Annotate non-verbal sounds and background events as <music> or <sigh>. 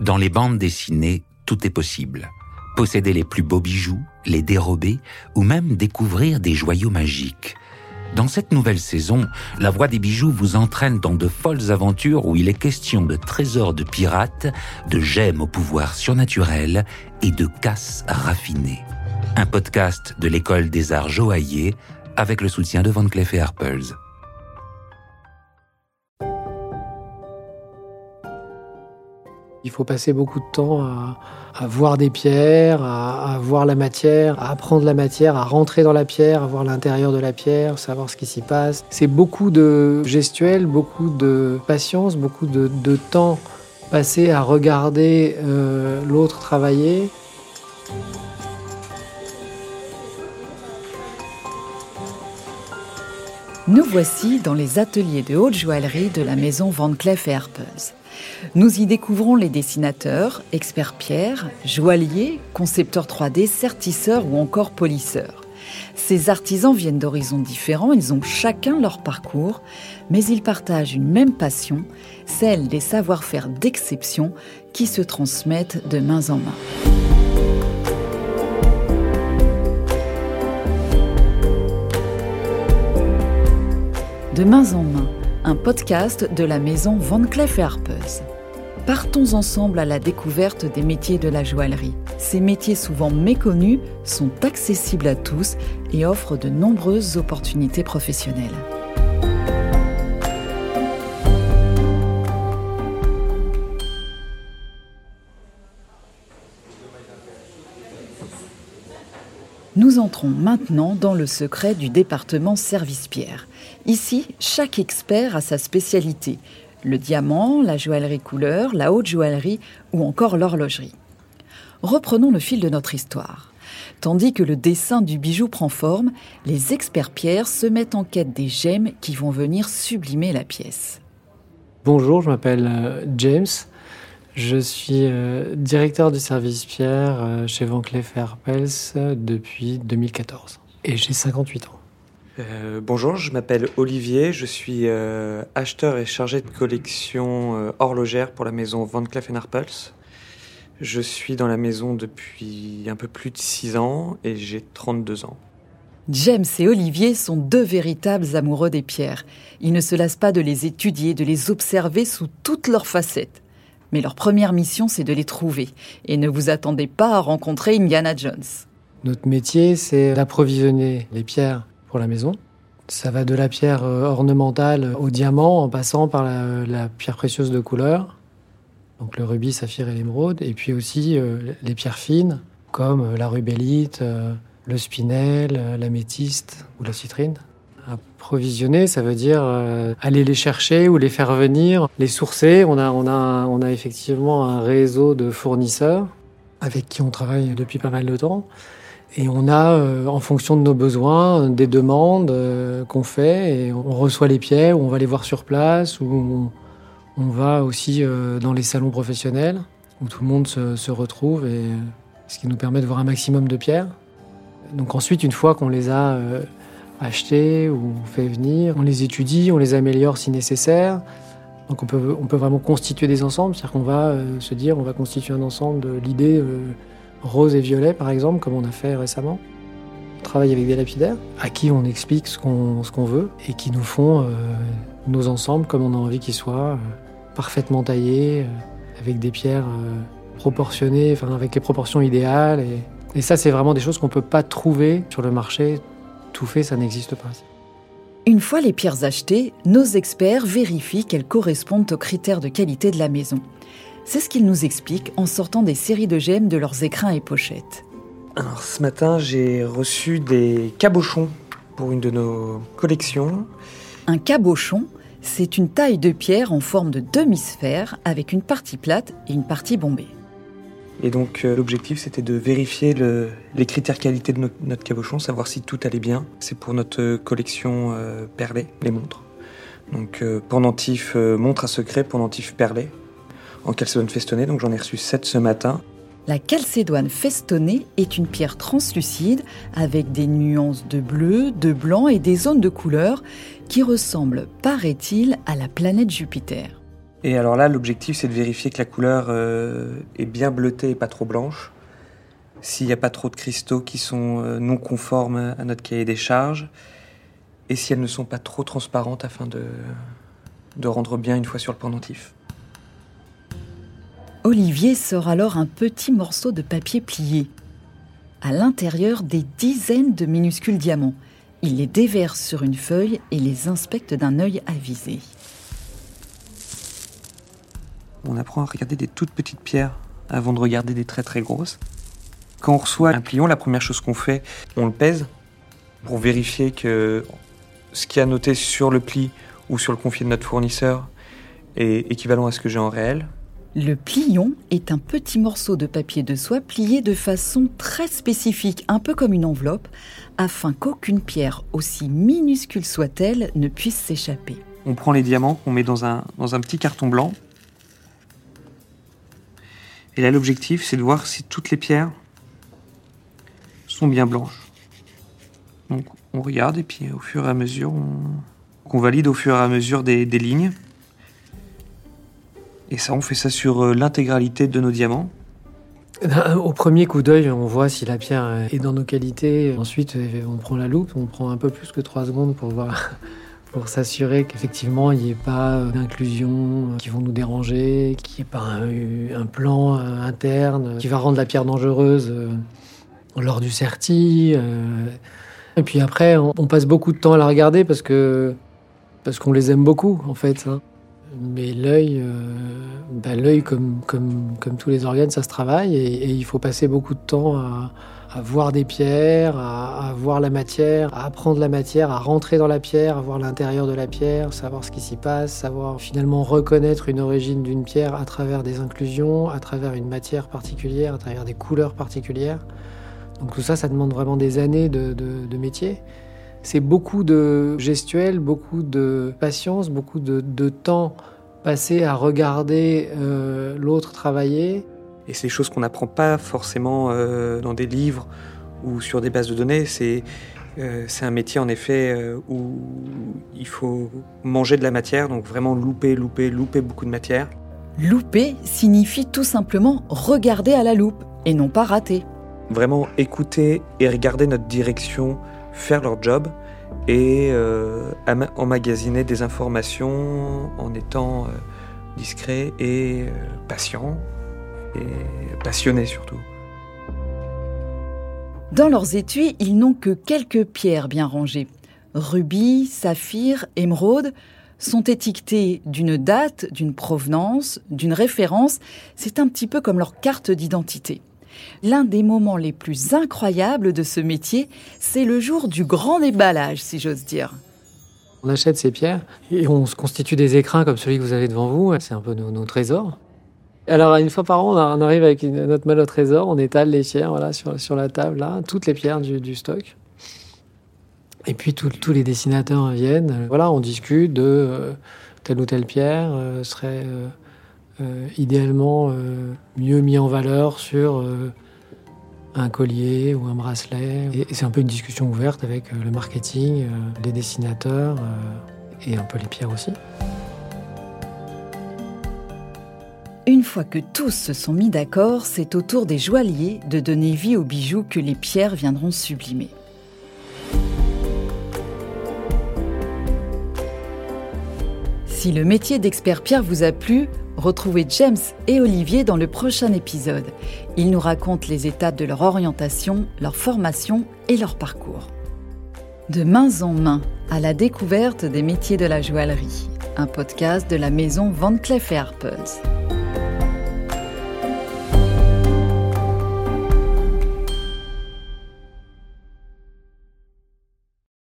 Dans les bandes dessinées, tout est possible. Posséder les plus beaux bijoux, les dérober ou même découvrir des joyaux magiques. Dans cette nouvelle saison, la voix des bijoux vous entraîne dans de folles aventures où il est question de trésors de pirates, de gemmes au pouvoir surnaturel et de casses raffinées. Un podcast de l'école des arts joailliers avec le soutien de Van Cleef et. Il faut passer beaucoup de temps à, voir des pierres, à, voir la matière, à apprendre la matière, à rentrer dans la pierre, à voir l'intérieur de la pierre, savoir ce qui s'y passe. C'est beaucoup de gestuels, beaucoup de patience, beaucoup de, temps passé à regarder euh, l'autre travailler. Nous voici dans les ateliers de haute joaillerie de la maison Van Cleef Arpels. Nous y découvrons les dessinateurs, experts pierre, joailliers, concepteurs 3D, sertisseurs ou encore polisseurs. Ces artisans viennent d'horizons différents, ils ont chacun leur parcours, mais ils partagent une même passion, celle des savoir-faire d'exception qui se transmettent de main en main. De main en main, un podcast de la maison Van Cleef Arpels. Partons ensemble à la découverte des métiers de la joaillerie. Ces métiers souvent méconnus sont accessibles à tous et offrent de nombreuses opportunités professionnelles. Nous entrons maintenant dans le secret du département Service Pierre. Ici, chaque expert a sa spécialité le diamant, la joaillerie couleur, la haute joaillerie ou encore l'horlogerie. Reprenons le fil de notre histoire. Tandis que le dessin du bijou prend forme, les experts pierres se mettent en quête des gemmes qui vont venir sublimer la pièce. Bonjour, je m'appelle euh, James. Je suis euh, directeur du service pierre euh, chez Van Cleef Arpels depuis 2014 et j'ai 58 ans. Euh, bonjour, je m'appelle Olivier, je suis euh, acheteur et chargé de collection euh, horlogère pour la maison Van Cleef Arpels. Je suis dans la maison depuis un peu plus de 6 ans et j'ai 32 ans. James et Olivier sont deux véritables amoureux des pierres. Ils ne se lassent pas de les étudier, de les observer sous toutes leurs facettes. Mais leur première mission, c'est de les trouver. Et ne vous attendez pas à rencontrer Indiana Jones. Notre métier, c'est d'approvisionner les pierres pour la maison. Ça va de la pierre euh, ornementale au diamant en passant par la, pierre précieuse de couleur, donc le rubis, saphir et l'émeraude, et puis aussi euh, les pierres fines comme euh, la rubellite, le spinel, l'améthyste ou la citrine. Approvisionner, ça veut dire aller les chercher ou les faire venir, les sourcer. On a effectivement un réseau de fournisseurs avec qui on travaille depuis pas mal de temps. Et on a, euh, en fonction de nos besoins, des demandes euh, qu'on fait et on reçoit les pierres ou on va les voir sur place ou on, va aussi euh, dans les salons professionnels où tout le monde se, retrouve et ce qui nous permet de voir un maximum de pierres. Donc ensuite, une fois qu'on les a achetées ou fait venir, on les étudie, on les améliore si nécessaire. Donc on peut, on peut vraiment constituer des ensembles, c'est-à-dire qu'on va se dire, on va constituer un ensemble de l'idée rose et violet, par exemple, comme on a fait récemment. On travaille avec des lapidaires à qui on explique ce qu'on veut et qui nous font euh, nos ensembles comme on a envie qu'ils soient, euh, parfaitement taillés, euh, avec des pierres proportionnées, enfin avec les proportions idéales. Et, et ça, c'est vraiment des choses qu'on ne peut pas trouver sur le marché. Tout fait, ça n'existe pas. Une fois les pierres achetées, nos experts vérifient qu'elles correspondent aux critères de qualité de la maison. C'est ce qu'ils nous expliquent en sortant des séries de gemmes de leurs écrins et pochettes. Alors ce matin, j'ai reçu des cabochons pour une de nos collections. Un cabochon, c'est une taille de pierre en forme de demi-sphère avec une partie plate et une partie bombée. Et donc euh, l'objectif c'était de vérifier les critères qualité de notre, cabochon, savoir si tout allait bien. C'est pour notre collection euh, perlée, les montres. Donc euh, pendentif montre à secret, pendentif perlé en calcédoine festonnée, donc j'en ai reçu 7 ce matin. La calcédoine festonnée est une pierre translucide avec des nuances de bleu, de blanc et des zones de couleur qui ressemblent, paraît-il, à la planète Jupiter. Et alors là, l'objectif, c'est de vérifier que la couleur euh, est bien bleutée et pas trop blanche. S'il n'y a pas trop de cristaux qui sont euh, non conformes à notre cahier des charges. Et si elles ne sont pas trop transparentes afin de, de rendre bien une fois sur le pendentif. Olivier sort alors un petit morceau de papier plié. À l'intérieur, des dizaines de minuscules diamants. Il les déverse sur une feuille et les inspecte d'un œil avisé. On apprend à regarder des toutes petites pierres avant de regarder des très très grosses. Quand on reçoit un pliant, la première chose qu'on fait, on le pèse pour vérifier que ce qui a noté sur le pli ou sur le confier de notre fournisseur est équivalent à ce que j'ai en réel. Le plion est un petit morceau de papier de soie plié de façon très spécifique, un peu comme une enveloppe, afin qu'aucune pierre, aussi minuscule soit-elle, ne puisse s'échapper. On prend les diamants qu'on met dans un, dans un petit carton blanc. Et là, l'objectif, c'est de voir si toutes les pierres sont bien blanches. Donc, on regarde et puis au fur et à mesure, on, valide au fur et à mesure des lignes. Et ça, on fait ça sur euh, l'intégralité de nos diamants. Euh, <laughs> au premier coup d'œil, on voit si la pierre est dans nos qualités. Ensuite, euh, on prend la loupe, on prend un peu plus que 3 secondes pour voir, <laughs> pour s'assurer qu'effectivement il n'y ait pas d'inclusion qui vont nous déranger, qu'il n'y ait pas un, plan interne qui va rendre la pierre dangereuse lors du serti. Et puis après, on, passe beaucoup de temps à la regarder parce que parce qu'on les aime beaucoup en fait. Mais l'œil, euh, bah, l'œil comme, comme, tous les organes, ça se travaille et, il faut passer beaucoup de temps à, voir des pierres, à, voir la matière, à apprendre la matière, à rentrer dans la pierre, à voir l'intérieur de la pierre, savoir ce qui s'y passe, savoir finalement reconnaître une origine d'une pierre à travers des inclusions, à travers une matière particulière, à travers des couleurs particulières. Donc tout ça, ça demande vraiment des années de métier. C'est beaucoup de gestuels, beaucoup de patience, beaucoup de, temps passé à regarder euh, l'autre travailler. Et c'est des choses qu'on n'apprend pas forcément euh, dans des livres ou sur des bases de données. C'est euh, un métier en effet où il faut manger de la matière, donc vraiment louper, louper, louper beaucoup de matière. Louper signifie tout simplement regarder à la loupe et non pas rater. Vraiment écouter et regarder notre direction faire leur job et euh, emmagasiner des informations en étant euh, discret et euh, patient et passionné surtout. Dans leurs étuis, ils n'ont que quelques pierres bien rangées. Rubis, saphir, émeraude sont étiquetés d'une date, d'une provenance, d'une référence. C'est un petit peu comme leur carte d'identité. L'un des moments les plus incroyables de ce métier, c'est le jour du grand déballage, si j'ose dire. On achète ces pierres et on se constitue des écrins comme celui que vous avez devant vous. C'est un peu nos, trésors. Alors, une fois par an, on arrive avec notre malle au trésor, on étale les pierres voilà, sur, la table, là, toutes les pierres du, stock. Et puis, tous les dessinateurs viennent. Voilà, on discute de euh, telle ou telle pierre euh, serait euh, idéalement euh, mieux mis en valeur sur euh, un collier ou un bracelet. Et c'est un peu une discussion ouverte avec le marketing, les dessinateurs et un peu les pierres aussi. Une fois que tous se sont mis d'accord, c'est au tour des joailliers de donner vie aux bijoux que les pierres viendront sublimer. Si le métier d'expert pierre vous a plu, Retrouvez James et Olivier dans le prochain épisode. Ils nous racontent les étapes de leur orientation, leur formation et leur parcours. De main en main, à la découverte des métiers de la joaillerie, un podcast de la maison Van Cleef Arpels.